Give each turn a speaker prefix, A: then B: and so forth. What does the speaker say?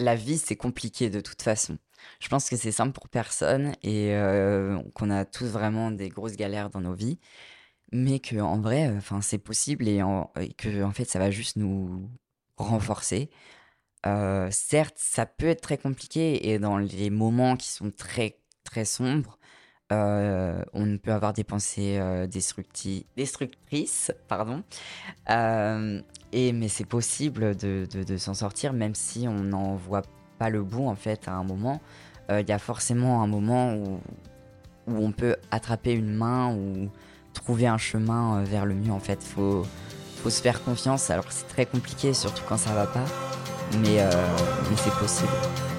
A: la vie, c'est compliqué de toute façon. Je pense que c'est simple pour personne et euh, qu'on a tous vraiment des grosses galères dans nos vies, mais que en vrai, enfin, c'est possible et, que en fait, ça va juste nous renforcer. Euh, certes, ça peut être très compliqué et dans les moments qui sont très très sombres, euh, on peut avoir des pensées euh, destructrices, pardon. et mais c'est possible de, s'en sortir même si on n'en voit pas le bout en fait à un moment. Il y a forcément un moment où, on peut attraper une main ou trouver un chemin vers le mieux en fait. Faut faut se faire confiance. Alors c'est très compliqué surtout quand ça va pas euh, mais c'est possible.